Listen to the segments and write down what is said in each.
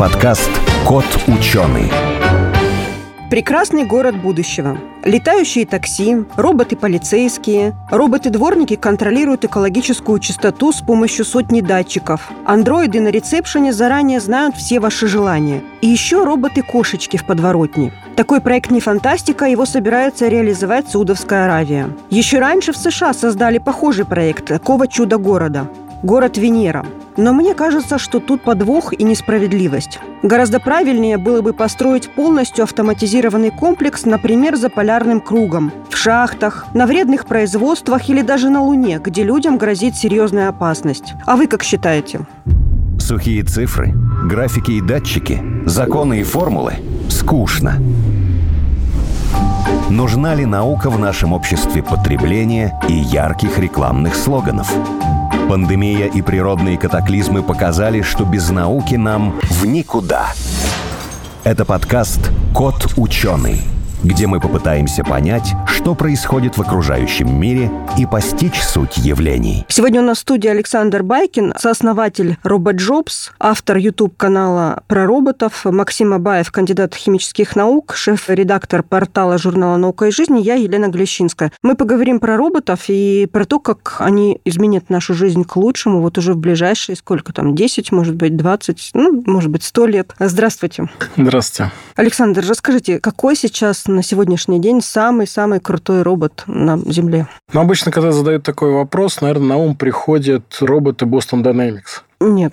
подкаст «Кот ученый». Прекрасный город будущего. Летающие такси, роботы-полицейские, роботы-дворники контролируют экологическую чистоту с помощью сотни датчиков. Андроиды на ресепшене заранее знают все ваши желания. И еще роботы-кошечки в подворотне. Такой проект не фантастика, его собирается реализовать Саудовская Аравия. Еще раньше в США создали похожий проект такого чудо города город Венера. Но мне кажется, что тут подвох и несправедливость. Гораздо правильнее было бы построить полностью автоматизированный комплекс, например, за полярным кругом, в шахтах, на вредных производствах или даже на Луне, где людям грозит серьезная опасность. А вы как считаете? Сухие цифры, графики и датчики, законы и формулы – скучно. Нужна ли наука в нашем обществе потребления и ярких рекламных слоганов? Пандемия и природные катаклизмы показали, что без науки нам в никуда. Это подкаст «Кот ученый» где мы попытаемся понять, что происходит в окружающем мире и постичь суть явлений. Сегодня у нас в студии Александр Байкин, сооснователь RobotJobs, автор YouTube-канала про роботов, Максим Абаев, кандидат химических наук, шеф-редактор портала журнала «Наука и жизнь», я Елена Глещинская. Мы поговорим про роботов и про то, как они изменят нашу жизнь к лучшему вот уже в ближайшие, сколько там, 10, может быть, 20, ну, может быть, 100 лет. Здравствуйте. Здравствуйте. Александр, расскажите, какой сейчас на сегодняшний день самый-самый крутой робот на Земле? Ну, обычно, когда задают такой вопрос, наверное, на ум приходят роботы Boston Dynamics. Нет.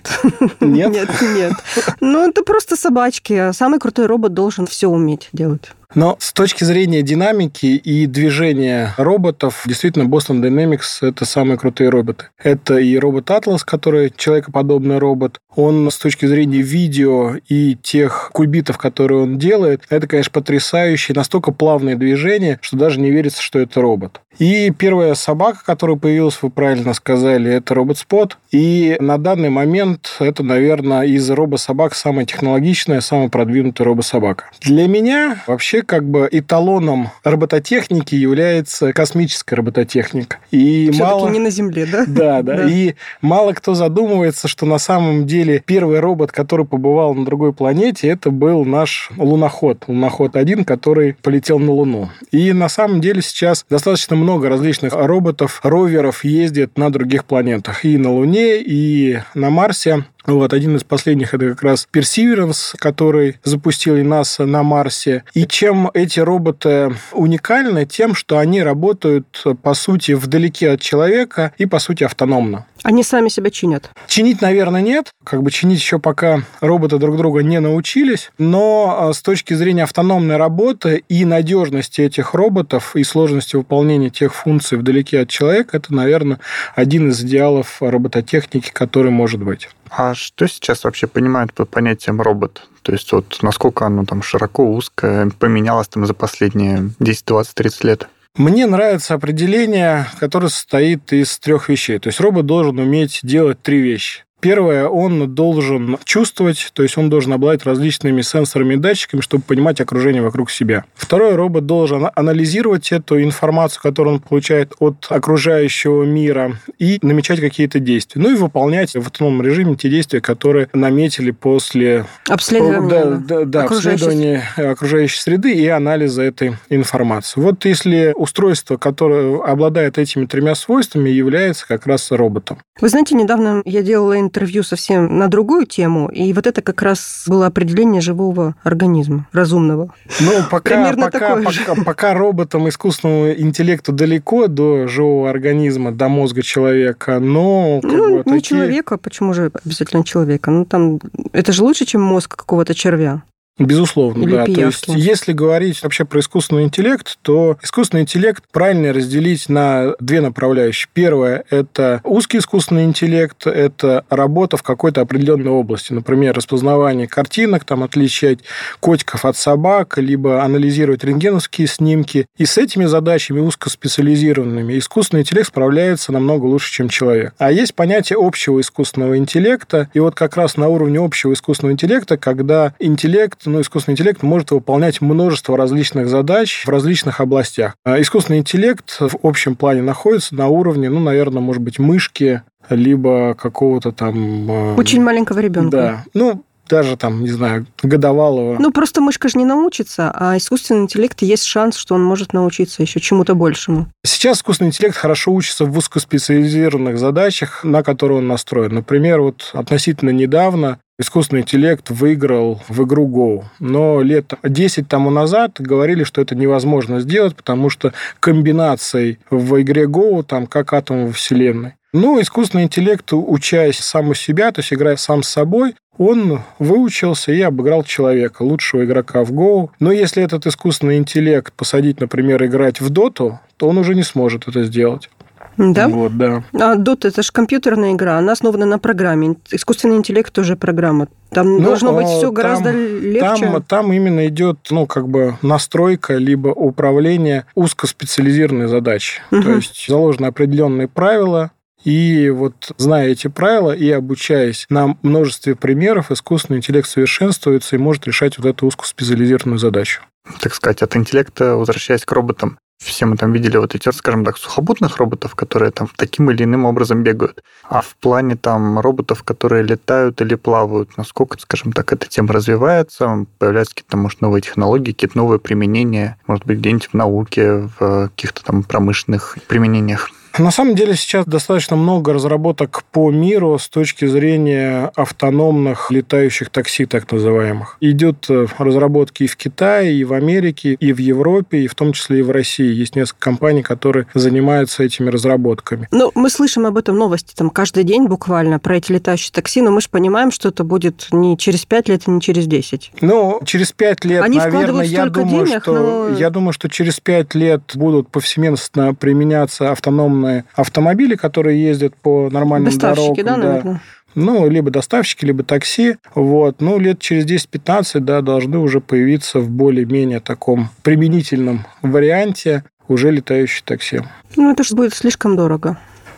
Нет? Нет, нет. Ну, это просто собачки. Самый крутой робот должен все уметь делать. Но с точки зрения динамики и движения роботов, действительно, Boston Dynamics – это самые крутые роботы. Это и робот Atlas, который человекоподобный робот. Он с точки зрения видео и тех кубитов, которые он делает, это, конечно, потрясающие, настолько плавные движения, что даже не верится, что это робот. И первая собака, которая появилась, вы правильно сказали, это робот Спот. И на данный момент это, наверное, из робособак самая технологичная, самая продвинутая робособака. Для меня вообще как бы эталоном робототехники является космическая робототехника. И Все-таки мало... не на Земле, да? Да, да, да. И мало кто задумывается, что на самом деле первый робот, который побывал на другой планете, это был наш луноход. Луноход-1, который полетел на Луну. И на самом деле сейчас достаточно много много различных роботов, роверов ездит на других планетах. И на Луне, и на Марсе. Вот, один из последних это как раз Perseverance, который запустил и нас на Марсе. И чем эти роботы уникальны? Тем, что они работают, по сути, вдалеке от человека и, по сути, автономно. Они сами себя чинят? Чинить, наверное, нет. Как бы чинить еще пока роботы друг друга не научились. Но а, с точки зрения автономной работы и надежности этих роботов и сложности выполнения тех функций вдалеке от человека, это, наверное, один из идеалов робототехники, который может быть. А что сейчас вообще понимают под понятием робот? То есть вот насколько оно там широко, узкое, поменялось там за последние 10, 20, 30 лет? Мне нравится определение, которое состоит из трех вещей. То есть робот должен уметь делать три вещи. Первое, он должен чувствовать, то есть он должен обладать различными сенсорами и датчиками, чтобы понимать окружение вокруг себя. Второе, робот должен анализировать эту информацию, которую он получает от окружающего мира, и намечать какие-то действия. Ну и выполнять в автономном режиме те действия, которые наметили после обследования, да, да, да, окружающей... обследования окружающей среды и анализа этой информации. Вот если устройство, которое обладает этими тремя свойствами, является как раз роботом. Вы знаете, недавно я делала интервью совсем на другую тему, и вот это как раз было определение живого организма, разумного. Ну, пока, Примерно пока, пока, же. пока роботам искусственному интеллекту далеко до живого организма, до мозга человека, но... Ну, не такие... человека, почему же обязательно человека? Ну, там, это же лучше, чем мозг какого-то червя. Безусловно, Или да. Пиявки. То есть, если говорить вообще про искусственный интеллект, то искусственный интеллект правильно разделить на две направляющие. Первое – это узкий искусственный интеллект, это работа в какой-то определенной области. Например, распознавание картинок, там, отличать котиков от собак, либо анализировать рентгеновские снимки. И с этими задачами узкоспециализированными искусственный интеллект справляется намного лучше, чем человек. А есть понятие общего искусственного интеллекта, и вот как раз на уровне общего искусственного интеллекта, когда интеллект но искусственный интеллект может выполнять множество различных задач в различных областях. А искусственный интеллект в общем плане находится на уровне, ну, наверное, может быть, мышки, либо какого-то там... Э, Очень маленького ребенка. Да. Ну, даже там, не знаю, годовалого. Ну, просто мышка же не научится, а искусственный интеллект есть шанс, что он может научиться еще чему-то большему. Сейчас искусственный интеллект хорошо учится в узкоспециализированных задачах, на которые он настроен. Например, вот относительно недавно искусственный интеллект выиграл в игру Go. Но лет 10 тому назад говорили, что это невозможно сделать, потому что комбинацией в игре Go там как атомы Вселенной. Ну, искусственный интеллект, учась сам у себя, то есть играя сам с собой, он выучился и обыграл человека, лучшего игрока в Go. Но если этот искусственный интеллект посадить, например, играть в Доту, то он уже не сможет это сделать. Да? Вот, да. А Dota это же компьютерная игра, она основана на программе. Искусственный интеллект тоже программа. Там ну, должно быть все гораздо легче. Там, там именно идет, ну, как бы настройка либо управление узкоспециализированной задачей. Угу. То есть заложены определенные правила, и вот зная эти правила и обучаясь на множестве примеров, искусственный интеллект совершенствуется и может решать вот эту узкоспециализированную задачу. Так сказать, от интеллекта, возвращаясь к роботам, все мы там видели вот эти, скажем так, сухопутных роботов, которые там таким или иным образом бегают. А в плане там роботов, которые летают или плавают, насколько, скажем так, эта тема развивается, появляются какие-то, может, новые технологии, какие-то новые применения, может быть, где-нибудь в науке, в каких-то там промышленных применениях? На самом деле сейчас достаточно много разработок по миру с точки зрения автономных летающих такси, так называемых. Идет э, разработки и в Китае, и в Америке, и в Европе, и в том числе и в России. Есть несколько компаний, которые занимаются этими разработками. Ну, мы слышим об этом новости там каждый день буквально про эти летающие такси, но мы же понимаем, что это будет не через 5 лет и не через 10. Ну, через 5 лет, Они наверное, я думаю, денег, что но... я думаю, что через 5 лет будут повсеместно применяться автономные автономные автомобили, которые ездят по нормальным Доставщики, дорогам. да, наверное? Ну, либо доставщики, либо такси. Вот. Ну, лет через 10-15, да, должны уже появиться в более-менее таком применительном варианте уже летающие такси. Ну, это же будет слишком дорого.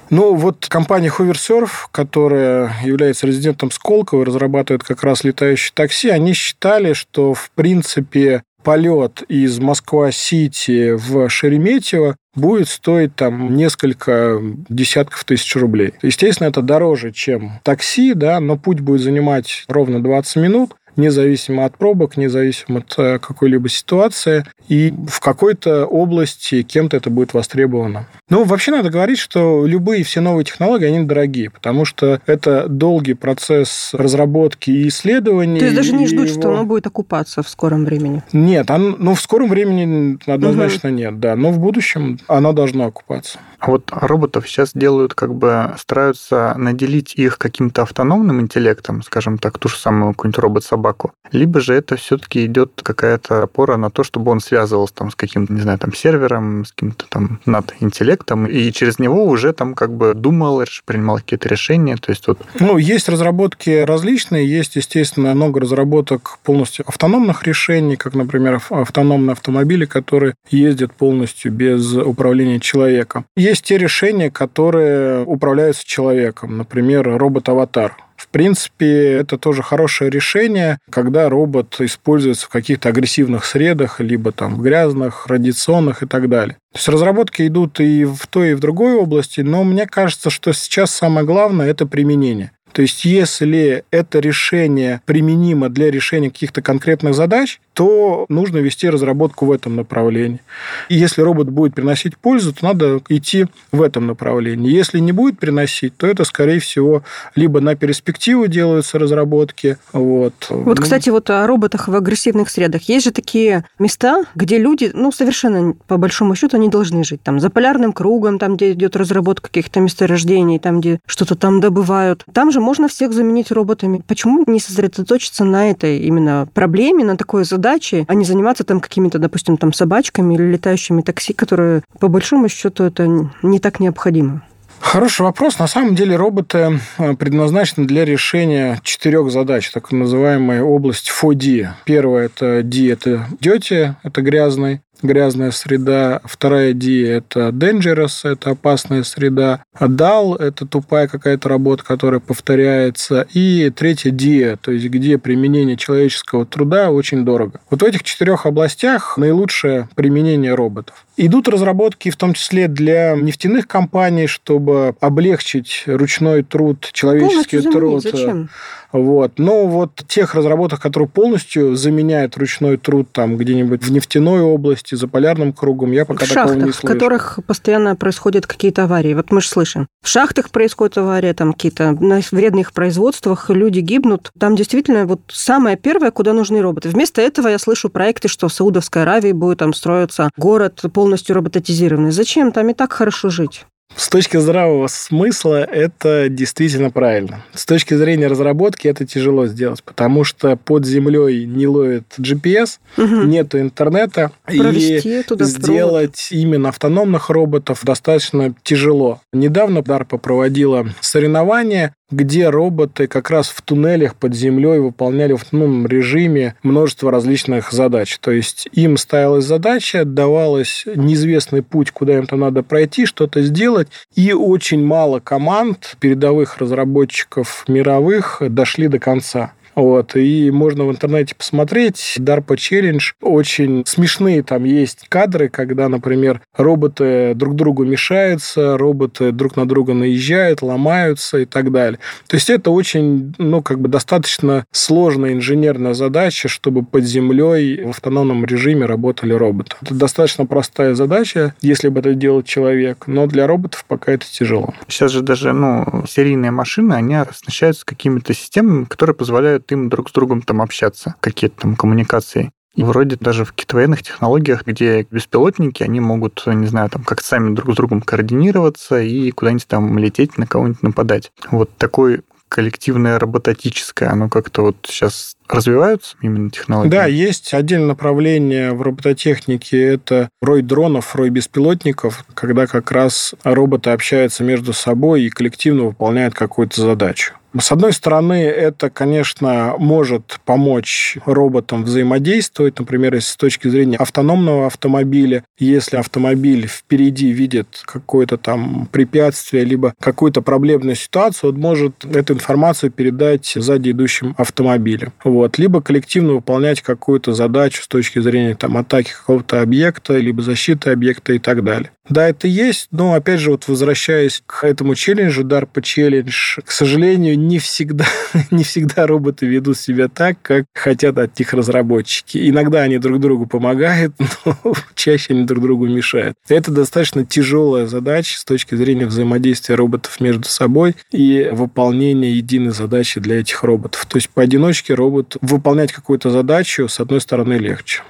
Ну, вот компания Hoversurf, которая является резидентом Сколково и разрабатывает как раз летающие такси, они считали, что, в принципе, полет из Москва-Сити в Шереметьево будет стоить там несколько десятков тысяч рублей. Естественно, это дороже, чем такси, да, но путь будет занимать ровно 20 минут независимо от пробок, независимо от э, какой-либо ситуации, и в какой-то области кем-то это будет востребовано. Ну, вообще надо говорить, что любые все новые технологии, они дорогие, потому что это долгий процесс разработки и исследований. То есть даже не ждут, его... что оно будет окупаться в скором времени? Нет, оно, ну, в скором времени однозначно угу. нет, да, но в будущем оно должно окупаться. Вот роботов сейчас делают, как бы стараются наделить их каким-то автономным интеллектом, скажем так, ту же самую какую-нибудь робот-собаку, либо же это все-таки идет какая-то опора на то, чтобы он связывался там с каким-то, не знаю, там сервером, с каким-то там над интеллектом, и через него уже там как бы думал, принимал какие-то решения, то есть вот... Ну, есть разработки различные, есть, естественно, много разработок полностью автономных решений, как, например, автономные автомобили, которые ездят полностью без управления человеком есть те решения, которые управляются человеком. Например, робот-аватар. В принципе, это тоже хорошее решение, когда робот используется в каких-то агрессивных средах, либо там в грязных, радиационных и так далее. То есть разработки идут и в той, и в другой области, но мне кажется, что сейчас самое главное – это применение. То есть, если это решение применимо для решения каких-то конкретных задач, то нужно вести разработку в этом направлении. И если робот будет приносить пользу, то надо идти в этом направлении. Если не будет приносить, то это, скорее всего, либо на перспективу делаются разработки. Вот, вот ну... кстати, вот о роботах в агрессивных средах. Есть же такие места, где люди, ну, совершенно по большому счету, они должны жить. Там за полярным кругом, там, где идет разработка каких-то месторождений, там, где что-то там добывают. Там же можно всех заменить роботами. Почему не сосредоточиться на этой именно проблеме, на такой задаче, а не заниматься там какими-то, допустим, там собачками или летающими такси, которые по большому счету это не так необходимо? Хороший вопрос. На самом деле роботы э, предназначены для решения четырех задач, так называемая область FOD. Первая – это D – это дети, это грязный грязная среда. Вторая D – это dangerous, это опасная среда. А DAL – это тупая какая-то работа, которая повторяется. И третья D, то есть где применение человеческого труда очень дорого. Вот в этих четырех областях наилучшее применение роботов. Идут разработки в том числе для нефтяных компаний, чтобы облегчить ручной труд, человеческий Полностью труд. Зачем? Вот. Но вот тех разработок, которые полностью заменяют ручной труд там где-нибудь в нефтяной области, за полярным кругом, я пока в такого шахтах, не слышу. в которых постоянно происходят какие-то аварии. Вот мы же слышим. В шахтах происходит авария, там какие-то на вредных производствах люди гибнут. Там действительно вот самое первое, куда нужны роботы. Вместо этого я слышу проекты, что в Саудовской Аравии будет там строиться город полностью роботизированный. Зачем? Там и так хорошо жить. С точки здравого смысла это действительно правильно. С точки зрения разработки это тяжело сделать, потому что под землей не ловит GPS, угу. нету интернета, Провести и туда сделать провод. именно автономных роботов достаточно тяжело. Недавно DARPA проводила соревнования, где роботы как раз в туннелях под землей выполняли в автономном режиме множество различных задач. То есть им ставилась задача, давалось неизвестный путь, куда им там надо пройти, что-то сделать, и очень мало команд передовых разработчиков мировых дошли до конца. Вот, и можно в интернете посмотреть. DARPA Challenge. Очень смешные там есть кадры, когда, например, роботы друг другу мешаются, роботы друг на друга наезжают, ломаются и так далее. То есть это очень, ну, как бы достаточно сложная инженерная задача, чтобы под землей в автономном режиме работали роботы. Это достаточно простая задача, если бы это делал человек, но для роботов пока это тяжело. Сейчас же даже, ну, серийные машины, они оснащаются какими-то системами, которые позволяют им друг с другом там общаться, какие-то там коммуникации. И вроде даже в каких-то технологиях, где беспилотники, они могут, не знаю, там как сами друг с другом координироваться и куда-нибудь там лететь, на кого-нибудь нападать. Вот такой коллективное робототическое, оно как-то вот сейчас развиваются именно технологии? Да, есть отдельное направление в робототехнике. Это рой дронов, рой беспилотников, когда как раз роботы общаются между собой и коллективно выполняют какую-то задачу. С одной стороны, это, конечно, может помочь роботам взаимодействовать, например, если с точки зрения автономного автомобиля, если автомобиль впереди видит какое-то там препятствие, либо какую-то проблемную ситуацию, он может эту информацию передать сзади идущим автомобилям. Вот. Либо коллективно выполнять какую-то задачу с точки зрения там, атаки какого-то объекта, либо защиты объекта и так далее. Да, это есть, но, опять же, вот возвращаясь к этому челленджу, DARPA челлендж, к сожалению, не всегда, не всегда роботы ведут себя так, как хотят от них разработчики. Иногда они друг другу помогают, но чаще они друг другу мешают. Это достаточно тяжелая задача с точки зрения взаимодействия роботов между собой и выполнения единой задачи для этих роботов. То есть поодиночке робот выполнять какую-то задачу, с одной стороны, легче.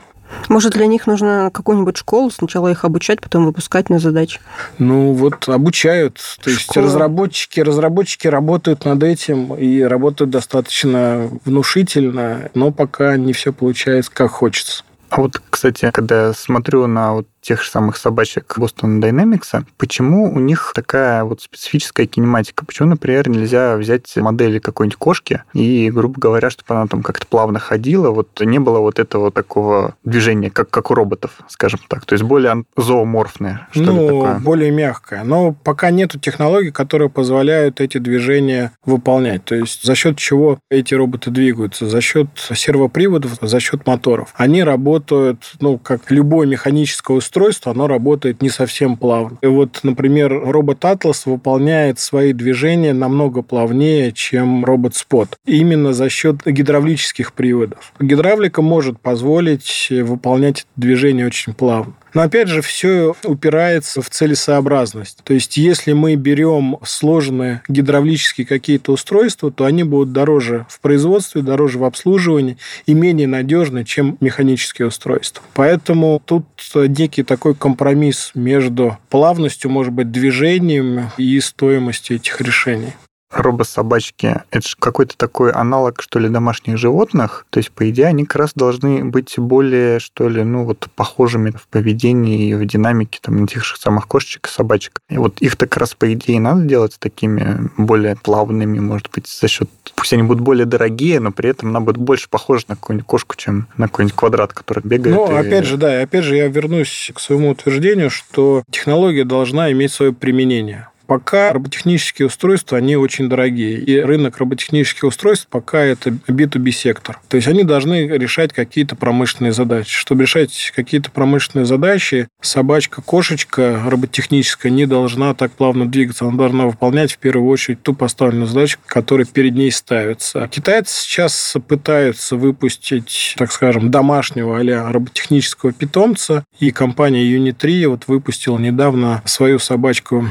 Может, для них нужно какую-нибудь школу, сначала их обучать, потом выпускать на задачи? Ну, вот обучают. То есть Школа. разработчики, разработчики работают над этим и работают достаточно внушительно, но пока не все получается как хочется. А вот, кстати, когда я смотрю на вот тех же самых собачек Boston Dynamics, почему у них такая вот специфическая кинематика? Почему, например, нельзя взять модели какой-нибудь кошки и, грубо говоря, чтобы она там как-то плавно ходила, вот не было вот этого такого движения, как, как у роботов, скажем так. То есть более зооморфное, что ну, ли такое? более мягкое. Но пока нету технологий, которые позволяют эти движения выполнять. То есть за счет чего эти роботы двигаются? За счет сервоприводов, за счет моторов. Они работают, ну, как любое механическое устройство, устройство, оно работает не совсем плавно. И вот, например, робот Atlas выполняет свои движения намного плавнее, чем робот Spot. Именно за счет гидравлических приводов. Гидравлика может позволить выполнять движение очень плавно. Но опять же, все упирается в целесообразность. То есть, если мы берем сложные гидравлические какие-то устройства, то они будут дороже в производстве, дороже в обслуживании и менее надежны, чем механические устройства. Поэтому тут некий такой компромисс между плавностью, может быть, движением и стоимостью этих решений робособачки — это же какой-то такой аналог, что ли, домашних животных. То есть, по идее, они как раз должны быть более, что ли, ну, вот похожими в поведении и в динамике там, тех же самых кошечек и собачек. И вот их так раз, по идее, надо делать такими более плавными, может быть, за счет... Пусть они будут более дорогие, но при этом она будет больше похожа на какую-нибудь кошку, чем на какой-нибудь квадрат, который бегает. Ну, и... опять же, да, и опять же я вернусь к своему утверждению, что технология должна иметь свое применение. Пока роботехнические устройства, они очень дорогие. И рынок роботехнических устройств пока это B2B сектор. То есть они должны решать какие-то промышленные задачи. Чтобы решать какие-то промышленные задачи, собачка, кошечка роботехническая не должна так плавно двигаться. Она должна выполнять в первую очередь ту поставленную задачу, которая перед ней ставится. Китайцы сейчас пытаются выпустить, так скажем, домашнего а роботехнического питомца. И компания Uni3 вот выпустила недавно свою собачку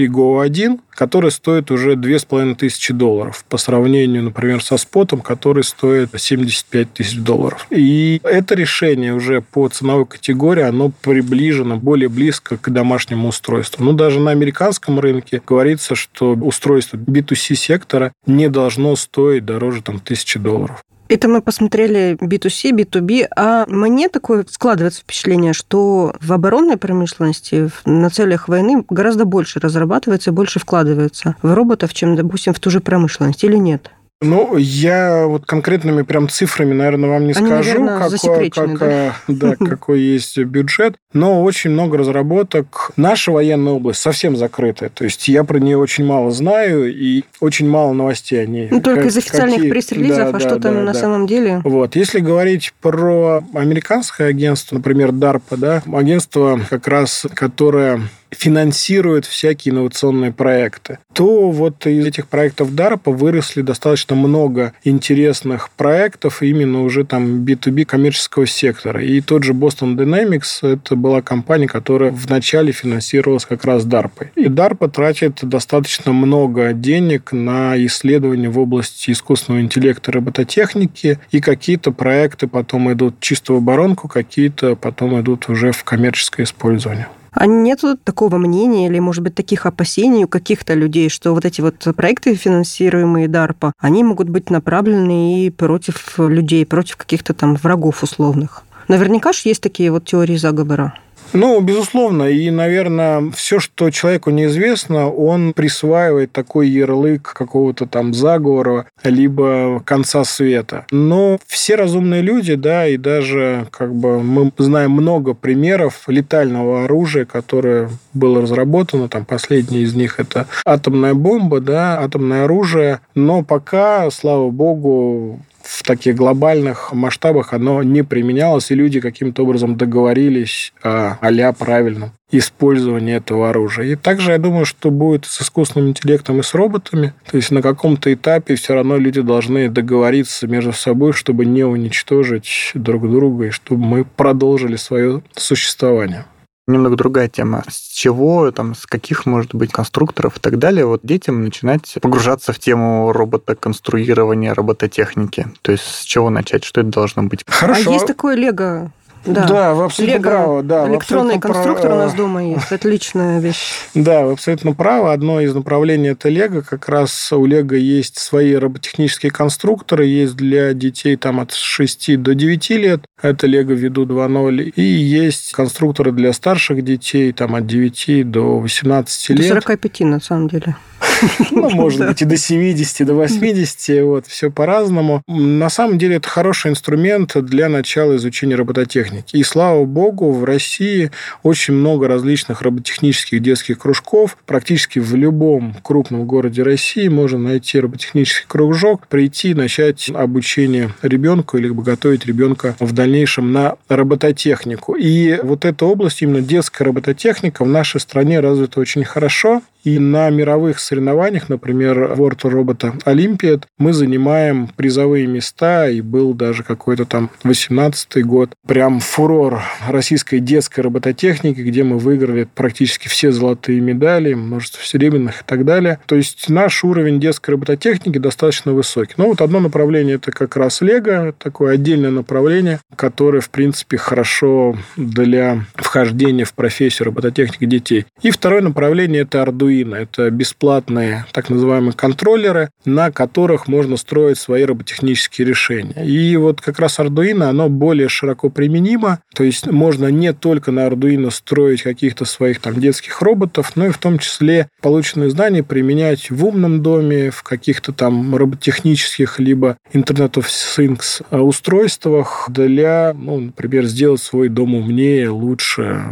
Uni3 Go 1, которая стоит уже 2500 долларов по сравнению, например, со спотом, который стоит 75 тысяч долларов. И это решение уже по ценовой категории, оно приближено более близко к домашнему устройству. Ну, даже на американском рынке говорится, что устройство B2C сектора не должно стоить дороже там, тысячи долларов. Это мы посмотрели B2C, B2B, а мне такое складывается впечатление, что в оборонной промышленности на целях войны гораздо больше разрабатывается больше вкладывается в роботов, чем, допустим, в ту же промышленность, или нет? Ну, я вот конкретными прям цифрами, наверное, вам не Они, скажу, наверное, какой, как, да? Да, какой есть бюджет, но очень много разработок. Наша военная область совсем закрытая, то есть я про нее очень мало знаю и очень мало новостей о ней. Ну, только из официальных какие... пресс-релизов, да, а да, что да, там да, на да. самом деле? Вот, если говорить про американское агентство, например, DARPA, да, агентство как раз, которое финансирует всякие инновационные проекты, то вот из этих проектов DARPA выросли достаточно много интересных проектов именно уже там B2B коммерческого сектора. И тот же Boston Dynamics, это была компания, которая вначале финансировалась как раз DARPA. И DARPA тратит достаточно много денег на исследования в области искусственного интеллекта и робототехники, и какие-то проекты потом идут чисто в оборонку, какие-то потом идут уже в коммерческое использование. А нет такого мнения или, может быть, таких опасений у каких-то людей, что вот эти вот проекты, финансируемые DARPA, они могут быть направлены и против людей, против каких-то там врагов условных? Наверняка же есть такие вот теории заговора. Ну, безусловно. И, наверное, все, что человеку неизвестно, он присваивает такой ярлык какого-то там заговора, либо конца света. Но все разумные люди, да, и даже как бы мы знаем много примеров летального оружия, которое было разработано. Там последний из них это атомная бомба, да, атомное оружие. Но пока, слава богу, в таких глобальных масштабах оно не применялось, и люди каким-то образом договорились о а правильном использовании этого оружия. И также я думаю, что будет с искусственным интеллектом и с роботами. То есть на каком-то этапе все равно люди должны договориться между собой, чтобы не уничтожить друг друга и чтобы мы продолжили свое существование немного другая тема. С чего, там, с каких, может быть, конструкторов и так далее, вот детям начинать погружаться в тему роботоконструирования, робототехники? То есть с чего начать? Что это должно быть? Хорошо. А есть такое лего да, да вы абсолютно Лего, правы. Да, электронный конструктор прав... у нас дома есть. Отличная вещь. Да, вы абсолютно правы. Одно из направлений – это Лего. Как раз у Лего есть свои роботехнические конструкторы. Есть для детей там от 6 до 9 лет. Это Лего Виду 2.0. И есть конструкторы для старших детей там от 9 до 18 лет. До 45 на самом деле. Ну, может быть, и до 70, до 80, вот, все по-разному. На самом деле, это хороший инструмент для начала изучения робототехники. И, слава богу, в России очень много различных роботехнических детских кружков. Практически в любом крупном городе России можно найти роботехнический кружок, прийти, начать обучение ребенку или готовить ребенка в дальнейшем на робототехнику. И вот эта область, именно детская робототехника в нашей стране развита очень хорошо. И на мировых соревнованиях, например, World Robot Olympiad, мы занимаем призовые места, и был даже какой-то там 18-й год. Прям фурор российской детской робототехники, где мы выиграли практически все золотые медали, множество серебряных и так далее. То есть наш уровень детской робототехники достаточно высокий. Но вот одно направление – это как раз Лего, такое отдельное направление, которое, в принципе, хорошо для вхождения в профессию робототехники детей. И второе направление – это Arduino Arduino. Это бесплатные так называемые контроллеры, на которых можно строить свои роботехнические решения. И вот как раз Arduino, оно более широко применимо. То есть можно не только на Arduino строить каких-то своих там детских роботов, но и в том числе полученные знания применять в умном доме, в каких-то там роботехнических либо Internet of Things устройствах для, ну, например, сделать свой дом умнее, лучше,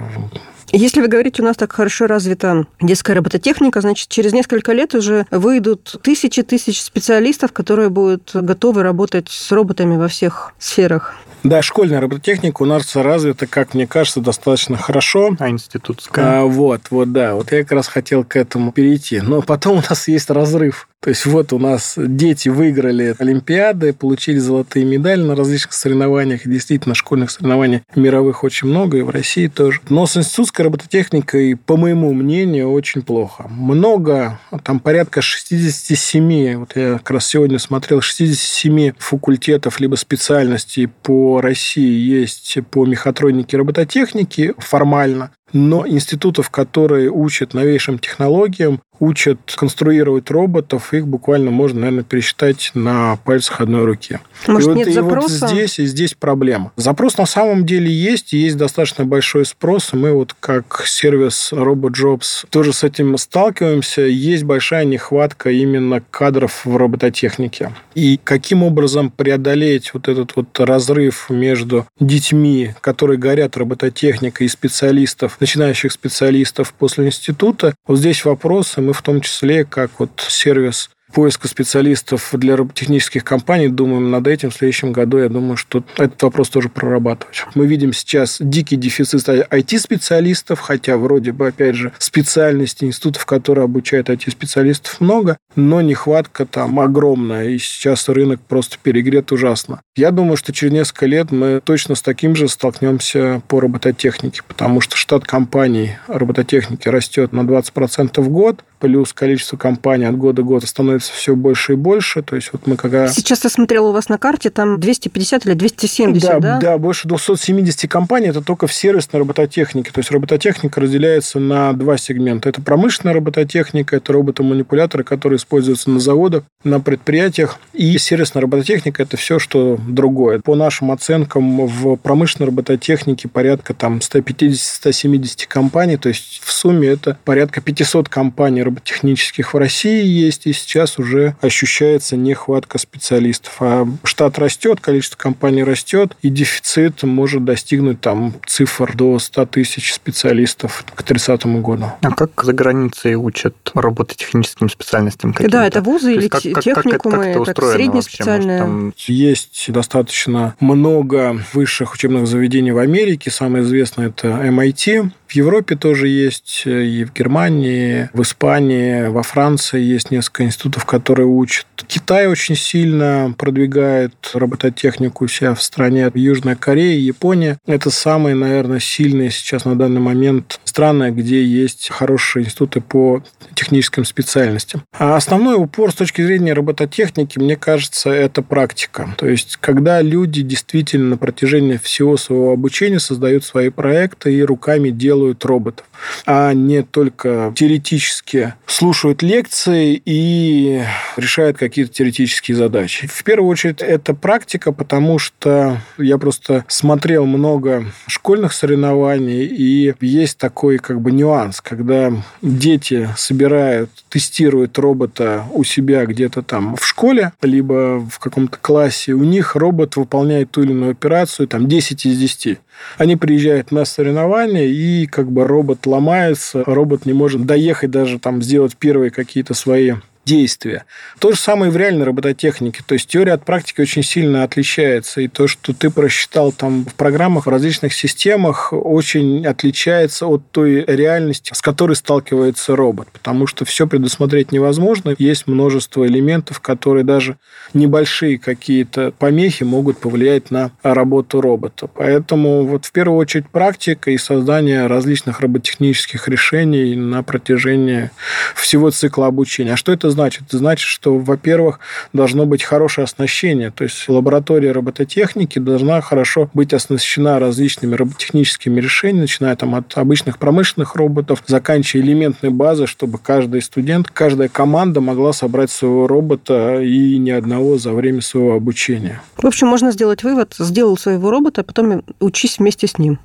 Если вы говорите, у нас так хорошо развита детская робототехника, значит, через несколько лет уже выйдут тысячи тысяч специалистов, которые будут готовы работать с роботами во всех сферах. Да, школьная робототехника у нас развита, как мне кажется, достаточно хорошо. А институтская? А, вот, вот, да. Вот я как раз хотел к этому перейти. Но потом у нас есть разрыв то есть вот у нас дети выиграли Олимпиады, получили золотые медали на различных соревнованиях. И действительно, школьных соревнований мировых очень много, и в России тоже. Но с институтской робототехникой, по моему мнению, очень плохо. Много, там порядка 67, вот я как раз сегодня смотрел, 67 факультетов либо специальностей по России есть по мехатронике и робототехнике формально но институтов, которые учат новейшим технологиям, учат конструировать роботов, их буквально можно, наверное, пересчитать на пальцах одной руки. Может, и вот, нет и запроса? вот здесь, и здесь проблема. Запрос на самом деле есть, и есть достаточно большой спрос. Мы вот как сервис RoboJobs тоже с этим сталкиваемся. Есть большая нехватка именно кадров в робототехнике. И каким образом преодолеть вот этот вот разрыв между детьми, которые горят робототехникой, и специалистов, начинающих специалистов после института. Вот здесь вопросы мы в том числе, как вот сервис поиска специалистов для роботехнических компаний, думаем над этим в следующем году. Я думаю, что этот вопрос тоже прорабатывать. Мы видим сейчас дикий дефицит IT-специалистов, хотя вроде бы, опять же, специальности институтов, которые обучают IT-специалистов много, но нехватка там огромная, и сейчас рынок просто перегрет ужасно. Я думаю, что через несколько лет мы точно с таким же столкнемся по робототехнике, потому что штат компаний робототехники растет на 20% в год, плюс количество компаний от года к году становится все больше и больше. То есть вот мы когда... Сейчас я смотрела у вас на карте, там 250 или 270, да? Да, да больше 270 компаний. Это только в сервисной робототехнике. То есть робототехника разделяется на два сегмента. Это промышленная робототехника, это роботы-манипуляторы, которые используются на заводах, на предприятиях. И сервисная робототехника – это все, что другое. По нашим оценкам, в промышленной робототехнике порядка там 150-170 компаний. То есть в сумме это порядка 500 компаний роботехнических в России есть, и сейчас уже ощущается нехватка специалистов. А штат растет, количество компаний растет, и дефицит может достигнуть там цифр до 100 тысяч специалистов к 30 году. А как за границей учат робототехническим специальностям? Да, это вузы или как, техникумы, как, как, как это, это среднее специальное? Там... Есть достаточно много высших учебных заведений в Америке. Самое известное это MIT, в Европе тоже есть, э, и в Германии, в Испании, во Франции есть несколько институтов, которые учат. Китай очень сильно продвигает робототехнику у себя в стране. Южная Корея, Япония – это самые, наверное, сильные сейчас на данный момент страны, где есть хорошие институты по техническим специальностям. А основной упор с точки зрения робототехники, мне кажется, это практика. То есть, когда люди действительно на протяжении всего своего обучения создают свои проекты и руками делают роботов, а не только теоретически слушают лекции и решают какие-то теоретические задачи. В первую очередь, это практика, потому что я просто смотрел много школьных соревнований, и есть такой как бы нюанс, когда дети собирают, тестируют робота у себя где-то там в школе, либо в каком-то классе, у них робот выполняет ту или иную операцию, там 10 из 10. Они приезжают на соревнования, и как бы робот ломается, робот не может доехать даже там сделать первые какие-то свои действия. То же самое и в реальной робототехнике. То есть теория от практики очень сильно отличается. И то, что ты просчитал там в программах, в различных системах, очень отличается от той реальности, с которой сталкивается робот. Потому что все предусмотреть невозможно. Есть множество элементов, которые даже небольшие какие-то помехи могут повлиять на работу робота. Поэтому вот в первую очередь практика и создание различных роботехнических решений на протяжении всего цикла обучения. А что это значит? Это значит, что, во-первых, должно быть хорошее оснащение. То есть лаборатория робототехники должна хорошо быть оснащена различными роботехническими решениями, начиная там от обычных промышленных роботов, заканчивая элементной базой, чтобы каждый студент, каждая команда могла собрать своего робота и ни одного за время своего обучения. В общем, можно сделать вывод, сделал своего робота, а потом учись вместе с ним.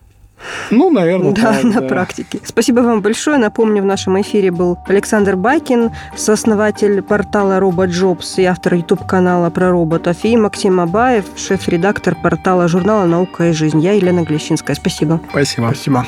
Ну, наверное, да, так, на да. практике. Спасибо вам большое. Напомню, в нашем эфире был Александр Байкин, сооснователь портала RoboJobs и автор YouTube-канала про роботов, и Максим Абаев, шеф-редактор портала журнала «Наука и жизнь». Я Елена Глещинская. Спасибо. Спасибо. Спасибо.